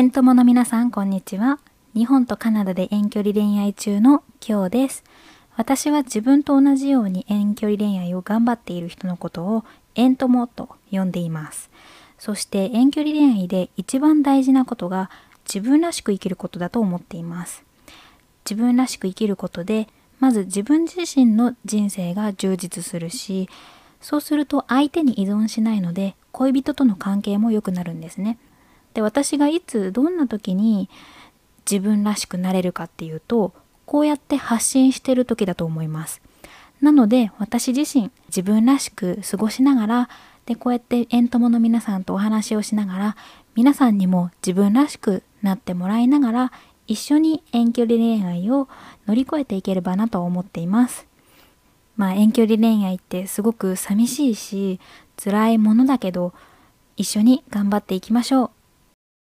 遠友の皆さん、こんにちは。日本とカナダで遠距離恋愛中の今日です。私は自分と同じように遠距離恋愛を頑張っている人のことを遠友と呼んでいます。そして遠距離恋愛で一番大事なことが自分らしく生きることだと思っています。自分らしく生きることで、まず自分自身の人生が充実するし、そうすると相手に依存しないので恋人との関係も良くなるんですね。で私がいつどんな時に自分らしくなれるかっていうとこうやって発信してる時だと思います。なので私自身自分らしく過ごしながらでこうやって遠友の皆さんとお話をしながら皆さんにも自分らしくなってもらいながら一緒に遠距離恋愛を乗り越えていければなと思っています。まあ遠距離恋愛ってすごく寂しいし辛いものだけど一緒に頑張っていきましょう。